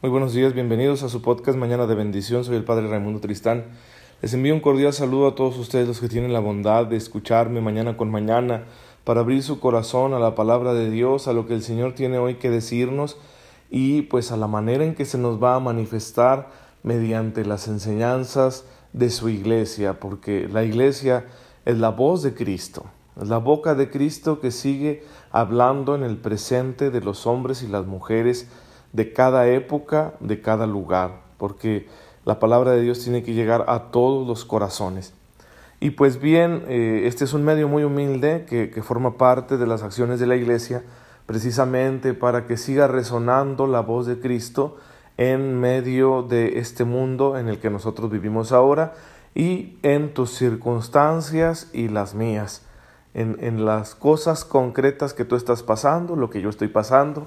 Muy buenos días, bienvenidos a su podcast Mañana de Bendición. Soy el Padre Raimundo Tristán. Les envío un cordial saludo a todos ustedes los que tienen la bondad de escucharme mañana con mañana para abrir su corazón a la palabra de Dios, a lo que el Señor tiene hoy que decirnos y pues a la manera en que se nos va a manifestar mediante las enseñanzas de su iglesia, porque la iglesia es la voz de Cristo, es la boca de Cristo que sigue hablando en el presente de los hombres y las mujeres de cada época, de cada lugar, porque la palabra de Dios tiene que llegar a todos los corazones. Y pues bien, eh, este es un medio muy humilde que, que forma parte de las acciones de la Iglesia, precisamente para que siga resonando la voz de Cristo en medio de este mundo en el que nosotros vivimos ahora y en tus circunstancias y las mías, en, en las cosas concretas que tú estás pasando, lo que yo estoy pasando,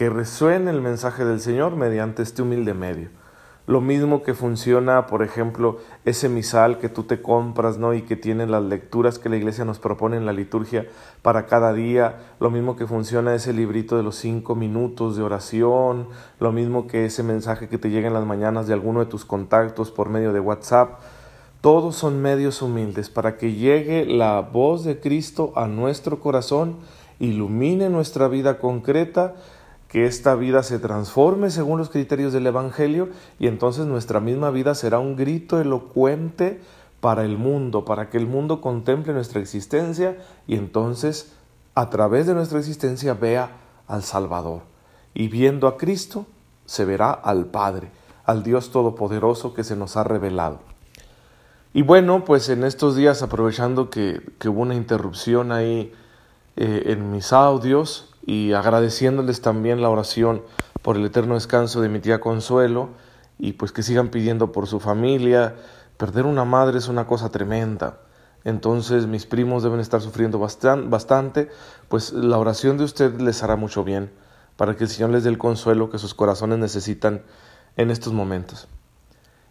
que resuene el mensaje del Señor mediante este humilde medio. Lo mismo que funciona, por ejemplo, ese misal que tú te compras, ¿no? Y que tiene las lecturas que la iglesia nos propone en la liturgia para cada día. Lo mismo que funciona ese librito de los cinco minutos de oración. Lo mismo que ese mensaje que te llega en las mañanas de alguno de tus contactos por medio de WhatsApp. Todos son medios humildes para que llegue la voz de Cristo a nuestro corazón, ilumine nuestra vida concreta que esta vida se transforme según los criterios del Evangelio y entonces nuestra misma vida será un grito elocuente para el mundo, para que el mundo contemple nuestra existencia y entonces a través de nuestra existencia vea al Salvador. Y viendo a Cristo se verá al Padre, al Dios Todopoderoso que se nos ha revelado. Y bueno, pues en estos días, aprovechando que, hubo una interrupción ahí eh, en mis audios, y agradeciéndoles también la oración por el eterno descanso de mi tía Consuelo y pues que sigan pidiendo por su familia. Perder una madre es una cosa tremenda. Entonces mis primos deben estar sufriendo bastante, pues la oración de usted les hará mucho bien para que el Señor les dé el consuelo que sus corazones necesitan en estos momentos.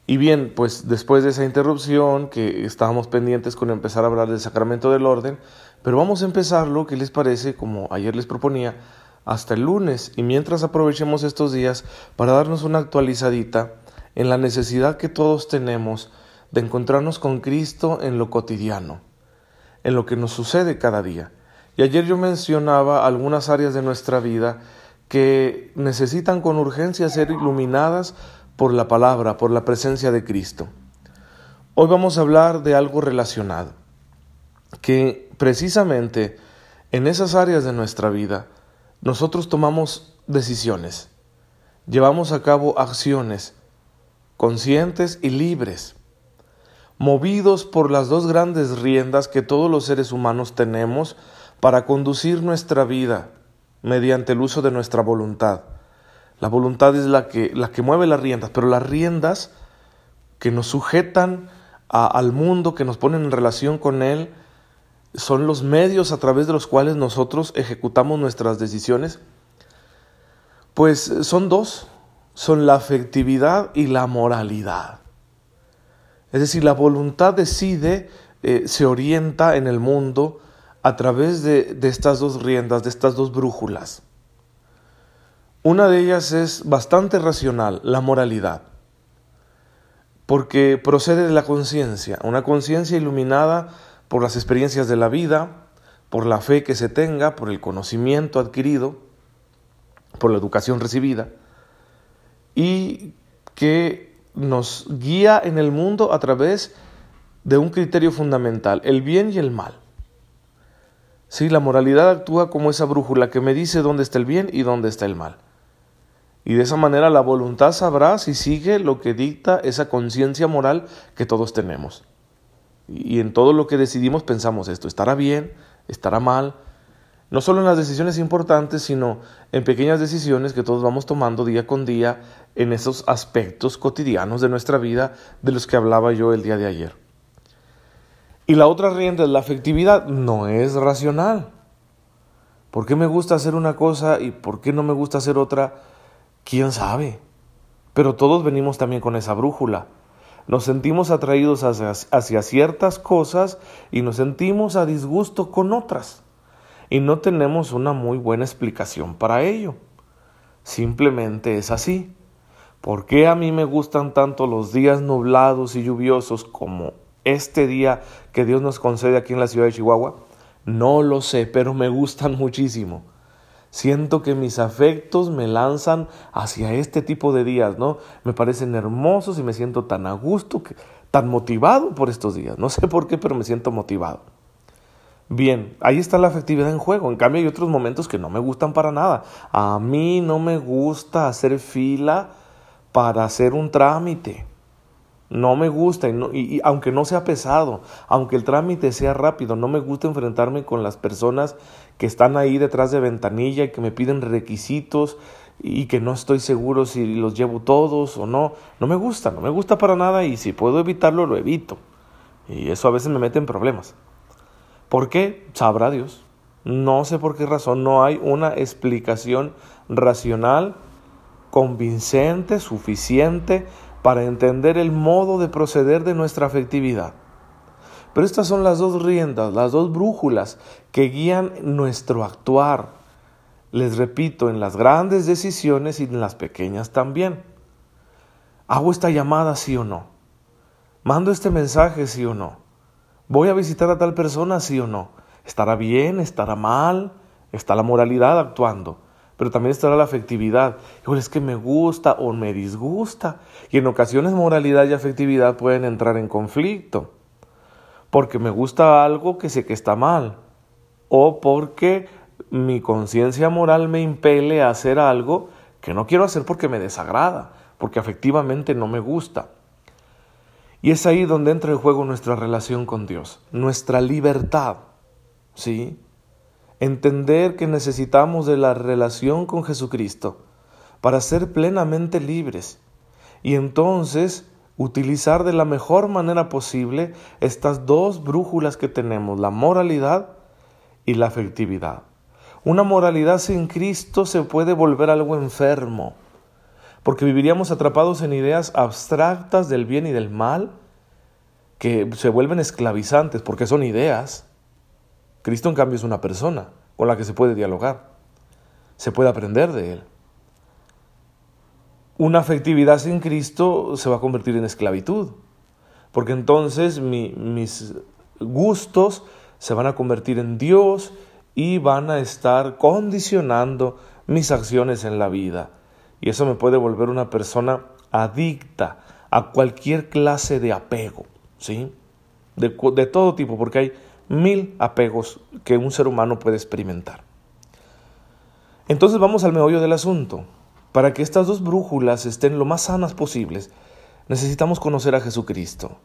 Y bien, pues después de esa interrupción, que estábamos pendientes con empezar a hablar del sacramento del orden, pero vamos a empezarlo, ¿qué les parece? Como ayer les proponía, hasta el lunes. Y mientras aprovechemos estos días para darnos una actualizadita en la necesidad que todos tenemos de encontrarnos con Cristo en lo cotidiano, en lo que nos sucede cada día. Y ayer yo mencionaba algunas áreas de nuestra vida que necesitan con urgencia ser iluminadas por la palabra, por la presencia de Cristo. Hoy vamos a hablar de algo relacionado, que precisamente en esas áreas de nuestra vida nosotros tomamos decisiones, llevamos a cabo acciones conscientes y libres, movidos por las dos grandes riendas que todos los seres humanos tenemos para conducir nuestra vida mediante el uso de nuestra voluntad. La voluntad es la que, la que mueve las riendas, pero las riendas que nos sujetan al mundo, que nos ponen en relación con Él, son los medios a través de los cuales nosotros ejecutamos nuestras decisiones. Pues son dos, son la afectividad y la moralidad. Es decir, la voluntad decide, eh, se orienta en el mundo a través de estas dos riendas, de estas dos brújulas. Una de ellas es bastante racional, la moralidad, porque procede de la conciencia, una conciencia iluminada por las experiencias de la vida, por la fe que se tenga, por el conocimiento adquirido, por la educación recibida, y que nos guía en el mundo a través de un criterio fundamental, el bien y el mal. Sí, la moralidad actúa como esa brújula que me dice dónde está el bien y dónde está el mal. Y de esa manera la voluntad sabrá si sigue lo que dicta esa conciencia moral que todos tenemos. Y en todo lo que decidimos pensamos esto, ¿estará bien? ¿Estará mal? No solo en las decisiones importantes, sino en pequeñas decisiones que todos vamos tomando día con día en esos aspectos cotidianos de nuestra vida de los que hablaba yo el día de ayer. Y la otra rienda es la afectividad, no es racional. ¿Por qué me gusta hacer una cosa y por qué no me gusta hacer otra? ¿Quién sabe? Pero todos venimos también con esa brújula. Nos sentimos atraídos hacia, ciertas cosas y nos sentimos a disgusto con otras. Y no tenemos una muy buena explicación para ello. Simplemente es así. ¿Por qué a mí me gustan tanto los días nublados y lluviosos como este día que Dios nos concede aquí en la ciudad de Chihuahua? No lo sé, pero me gustan muchísimo. Siento que mis afectos me lanzan hacia este tipo de días, ¿no? Me parecen hermosos y me siento tan a gusto, tan motivado por estos días. No sé por qué, pero me siento motivado. Bien, ahí está la afectividad en juego. En cambio, hay otros momentos que no me gustan para nada. A mí no me gusta hacer fila para hacer un trámite. No me gusta, y, aunque no sea pesado, aunque el trámite sea rápido, no me gusta enfrentarme con las personas que están ahí detrás de ventanilla y que me piden requisitos y que no estoy seguro si los llevo todos o no. No me gusta, no me gusta para nada y si puedo evitarlo, lo evito. Y eso a veces me mete en problemas. ¿Por qué? Sabrá Dios. No sé por qué razón, no hay una explicación racional, convincente, suficiente para entender el modo de proceder de nuestra afectividad. Pero estas son las dos riendas, las dos brújulas que guían nuestro actuar. Les repito, en las grandes decisiones y en las pequeñas también. ¿Hago esta llamada sí o no? ¿Mando este mensaje sí o no? ¿Voy a visitar a tal persona sí o no? ¿Estará bien? ¿Estará mal? ¿Está la moralidad actuando? Pero también estará la afectividad. es que me gusta o me disgusta. Y en ocasiones moralidad y afectividad pueden entrar en conflicto. Porque me gusta algo que sé que está mal. O porque mi conciencia moral me impele a hacer algo que no quiero hacer porque me desagrada, porque afectivamente no me gusta. Y es ahí donde entra en juego nuestra relación con Dios, nuestra libertad. ¿Sí? Entender que necesitamos de la relación con Jesucristo para ser plenamente libres y entonces utilizar de la mejor manera posible estas dos brújulas que tenemos, la moralidad y la afectividad. Una moralidad sin Cristo se puede volver algo enfermo, porque viviríamos atrapados en ideas abstractas del bien y del mal que se vuelven esclavizantes, porque son ideas, Cristo en cambio es una persona con la que se puede dialogar, se puede aprender de Él. Una afectividad sin Cristo se va a convertir en esclavitud, porque entonces mis gustos se van a convertir en Dios y van a estar condicionando mis acciones en la vida. Y eso me puede volver una persona adicta a cualquier clase de apego, ¿sí? De, de todo tipo, porque hay mil apegos que un ser humano puede experimentar. Entonces vamos al meollo del asunto. Para que estas dos brújulas estén lo más sanas posibles, necesitamos conocer a Jesucristo.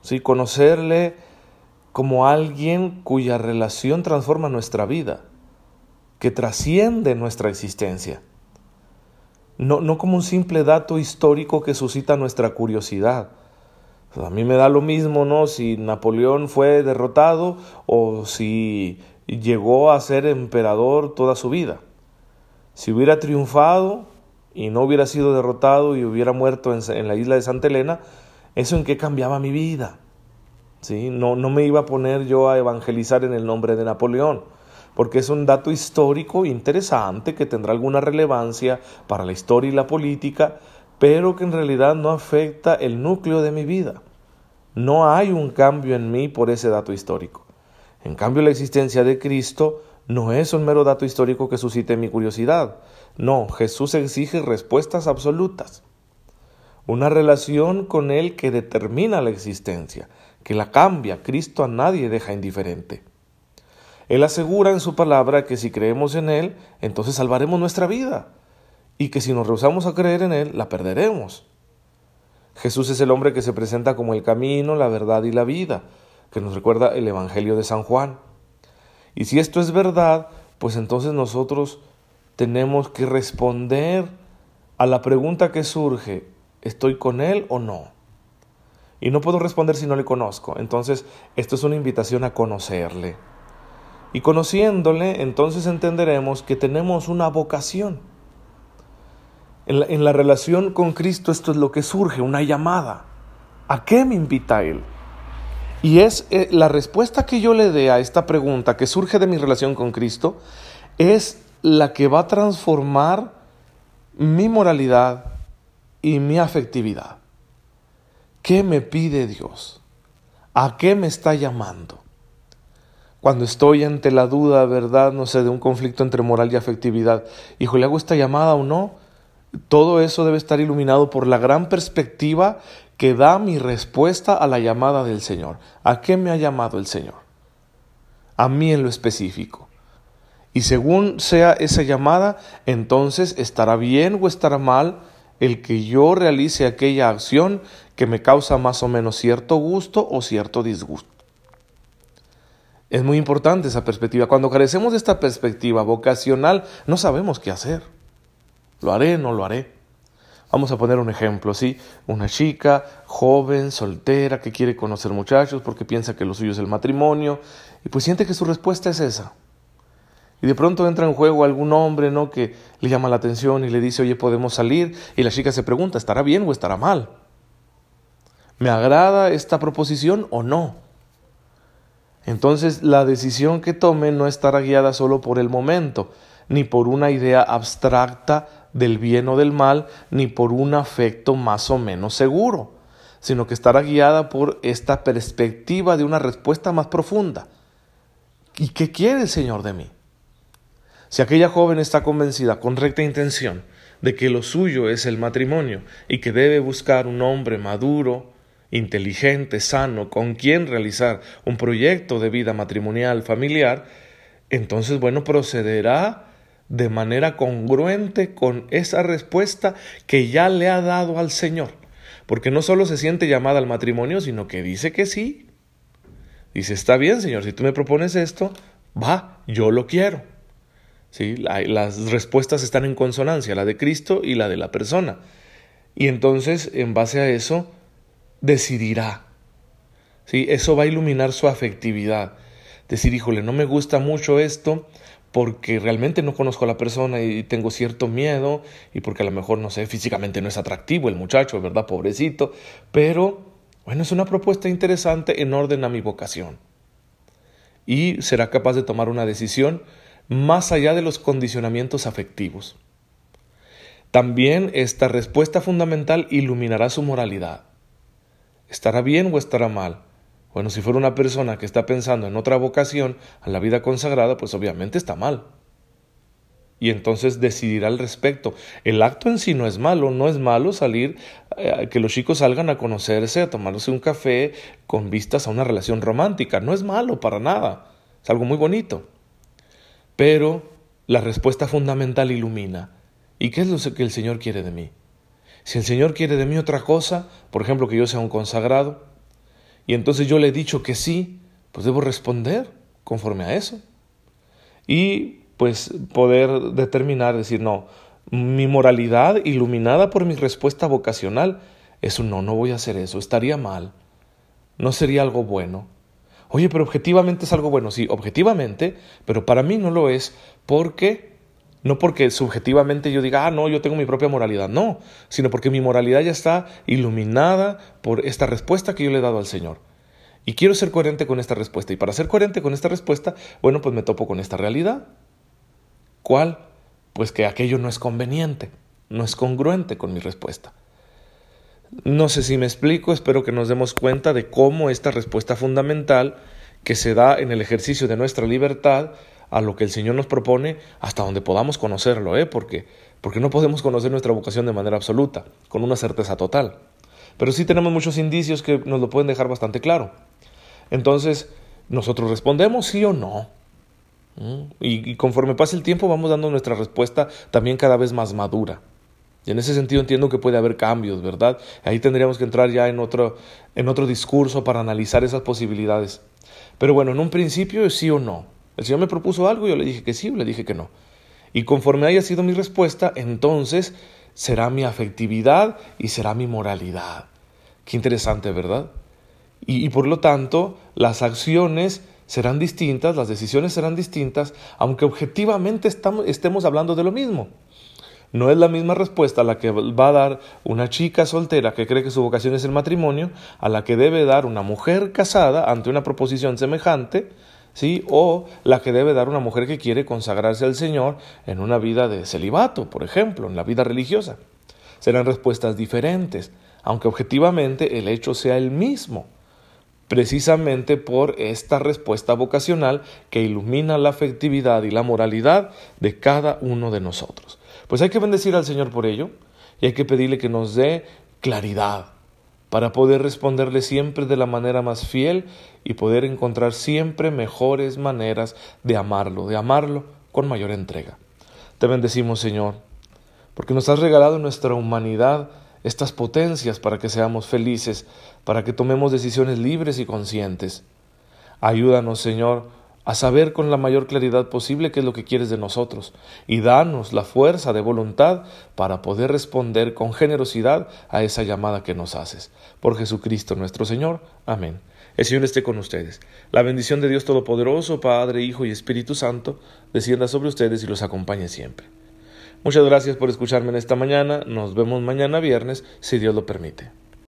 ¿Sí? Conocerle como alguien cuya relación transforma nuestra vida, que trasciende nuestra existencia. No, no como un simple dato histórico que suscita nuestra curiosidad, a mí me da lo mismo, ¿no? Si Napoleón fue derrotado o si llegó a ser emperador toda su vida. Si hubiera triunfado y no hubiera sido derrotado y hubiera muerto en, la isla de Santa Elena, ¿eso en qué cambiaba mi vida? ¿Sí? No, no me iba a poner yo a evangelizar en el nombre de Napoleón, porque es un dato histórico interesante que tendrá alguna relevancia para la historia y la política, pero que en realidad no afecta el núcleo de mi vida. No hay un cambio en mí por ese dato histórico. En cambio, la existencia de Cristo no es un mero dato histórico que suscite mi curiosidad. No, Jesús exige respuestas absolutas. Una relación con Él que determina la existencia, que la cambia. Cristo a nadie deja indiferente. Él asegura en su palabra que si creemos en Él, entonces salvaremos nuestra vida y que si nos rehusamos a creer en Él, la perderemos. Jesús es el hombre que se presenta como el camino, la verdad y la vida, que nos recuerda el Evangelio de San Juan. Y si esto es verdad, pues entonces nosotros tenemos que responder a la pregunta que surge, ¿estoy con Él o no? Y no puedo responder si no le conozco. Entonces, esto es una invitación a conocerle. Y conociéndole, entonces entenderemos que tenemos una vocación en la, relación con Cristo esto es lo que surge, una llamada. ¿A qué me invita Él? Y es eh, la respuesta que yo le dé a esta pregunta que surge de mi relación con Cristo, es la que va a transformar mi moralidad, y mi afectividad. ¿Qué me pide Dios? ¿A qué me está llamando? Cuando estoy ante la duda, ¿verdad? No sé, de un conflicto entre moral y afectividad, hijo, ¿le hago esta llamada o no? Todo eso debe estar iluminado por la gran perspectiva que da mi respuesta a la llamada del Señor. ¿A qué me ha llamado el Señor? A mí en lo específico. Y según sea esa llamada, entonces estará bien o estará mal el que yo realice aquella acción que me causa más o menos cierto gusto o cierto disgusto. Es muy importante esa perspectiva. Cuando carecemos de esta perspectiva vocacional, no sabemos qué hacer. ¿Lo haré? ¿No lo haré? Vamos a poner un ejemplo, ¿sí? Una chica joven, soltera, que quiere conocer muchachos porque piensa que lo suyo es el matrimonio y pues siente que su respuesta es esa. Y de pronto entra en juego algún hombre, ¿no? Que le llama la atención y le dice, oye, podemos salir. Y la chica se pregunta, ¿estará bien o estará mal? ¿Me agrada esta proposición o no? Entonces la decisión que tome no estará guiada solo por el momento, ni por una idea abstracta del bien o del mal, ni por un afecto más o menos seguro, sino que estará guiada por esta perspectiva de una respuesta más profunda. ¿Y qué quiere el Señor de mí? Si aquella joven está convencida con recta intención de que lo suyo es el matrimonio y que debe buscar un hombre maduro, inteligente, sano, con quien realizar un proyecto de vida matrimonial, familiar, entonces, bueno, procederá de manera congruente con esa respuesta que ya le ha dado al Señor. Porque no solo se siente llamada al matrimonio, sino que dice que sí. Dice, está bien, Señor, si tú me propones esto, va, yo lo quiero. ¿sí? Las respuestas están en consonancia, la de Cristo y la de la persona. Y entonces, en base a eso, decidirá. ¿sí? Eso va a iluminar su afectividad. Decir, híjole, no me gusta mucho esto porque realmente no conozco a la persona y tengo cierto miedo y porque a lo mejor, no sé, físicamente no es atractivo el muchacho, ¿verdad? Pobrecito. Pero, bueno, es una propuesta interesante en orden a mi vocación. Y será capaz de tomar una decisión más allá de los condicionamientos afectivos. También esta respuesta fundamental iluminará su moralidad. ¿Estará bien o estará mal? Bueno, si fuera una persona que está pensando en otra vocación a la vida consagrada, pues obviamente está mal. Y entonces decidirá al respecto. El acto en sí no es malo, no es malo salir, eh, que los chicos salgan a conocerse, a tomarse un café con vistas a una relación romántica. No es malo para nada. Es algo muy bonito. Pero la respuesta fundamental ilumina. ¿Y qué es lo que el Señor quiere de mí? Si el Señor quiere de mí otra cosa, por ejemplo, que yo sea un consagrado, y entonces yo le he dicho que sí, pues debo responder conforme a eso. Y pues poder determinar, decir, no, mi moralidad iluminada por mi respuesta vocacional es un no, no voy a hacer eso, estaría mal, no sería algo bueno. Oye, pero objetivamente es algo bueno. Sí, objetivamente, pero para mí no lo es porque no porque subjetivamente yo diga, ah, no, yo tengo mi propia moralidad, no, sino porque mi moralidad ya está iluminada por esta respuesta que yo le he dado al Señor. Y quiero ser coherente con esta respuesta. Y para ser coherente con esta respuesta, bueno, pues me topo con esta realidad. ¿Cuál? Pues que aquello no es conveniente, no es congruente con mi respuesta. No sé si me explico, espero que nos demos cuenta de cómo esta respuesta fundamental que se da en el ejercicio de nuestra libertad a lo que el Señor nos propone hasta donde podamos conocerlo, ¿eh? Porque, porque no podemos conocer nuestra vocación de manera absoluta, con una certeza total. Pero sí tenemos muchos indicios que nos lo pueden dejar bastante claro. Entonces, nosotros respondemos sí o no. ¿Mm? Y, conforme pase el tiempo vamos dando nuestra respuesta también cada vez más madura. Y en ese sentido entiendo que puede haber cambios, ¿verdad? Ahí tendríamos que entrar ya en otro, en otro discurso para analizar esas posibilidades. Pero bueno, en un principio sí o no. El Señor me propuso algo, yo le dije que sí le dije que no. Y conforme haya sido mi respuesta, entonces será mi afectividad y será mi moralidad. Qué interesante, ¿verdad? Y, y por lo tanto, las acciones serán distintas, las decisiones serán distintas, aunque objetivamente estamos, estemos hablando de lo mismo. No es la misma respuesta la que va a dar una chica soltera que cree que su vocación es el matrimonio, a la que debe dar una mujer casada ante una proposición semejante, ¿sí? O la que debe dar una mujer que quiere consagrarse al Señor en una vida de celibato, por ejemplo, en la vida religiosa. serán respuestas diferentes, aunque objetivamente el hecho sea el mismo, precisamente por esta respuesta vocacional que ilumina la afectividad y la moralidad de cada uno de nosotros. Pues hay que bendecir al Señor por ello y hay que pedirle que nos dé claridad para poder responderle siempre de la manera más fiel y poder encontrar siempre mejores maneras de amarlo, de amarlo con mayor entrega. Te bendecimos, Señor, porque nos has regalado en nuestra humanidad estas potencias para que seamos felices, para que tomemos decisiones libres y conscientes. Ayúdanos, Señor, a saber con la mayor claridad posible qué es lo que quieres de nosotros y danos la fuerza de voluntad para poder responder con generosidad a esa llamada que nos haces. Por Jesucristo nuestro Señor. Amén. El Señor esté con ustedes. La bendición de Dios Todopoderoso, Padre, Hijo y Espíritu Santo, descienda sobre ustedes y los acompañe siempre. Muchas gracias por escucharme en esta mañana. Nos vemos mañana viernes, si Dios lo permite.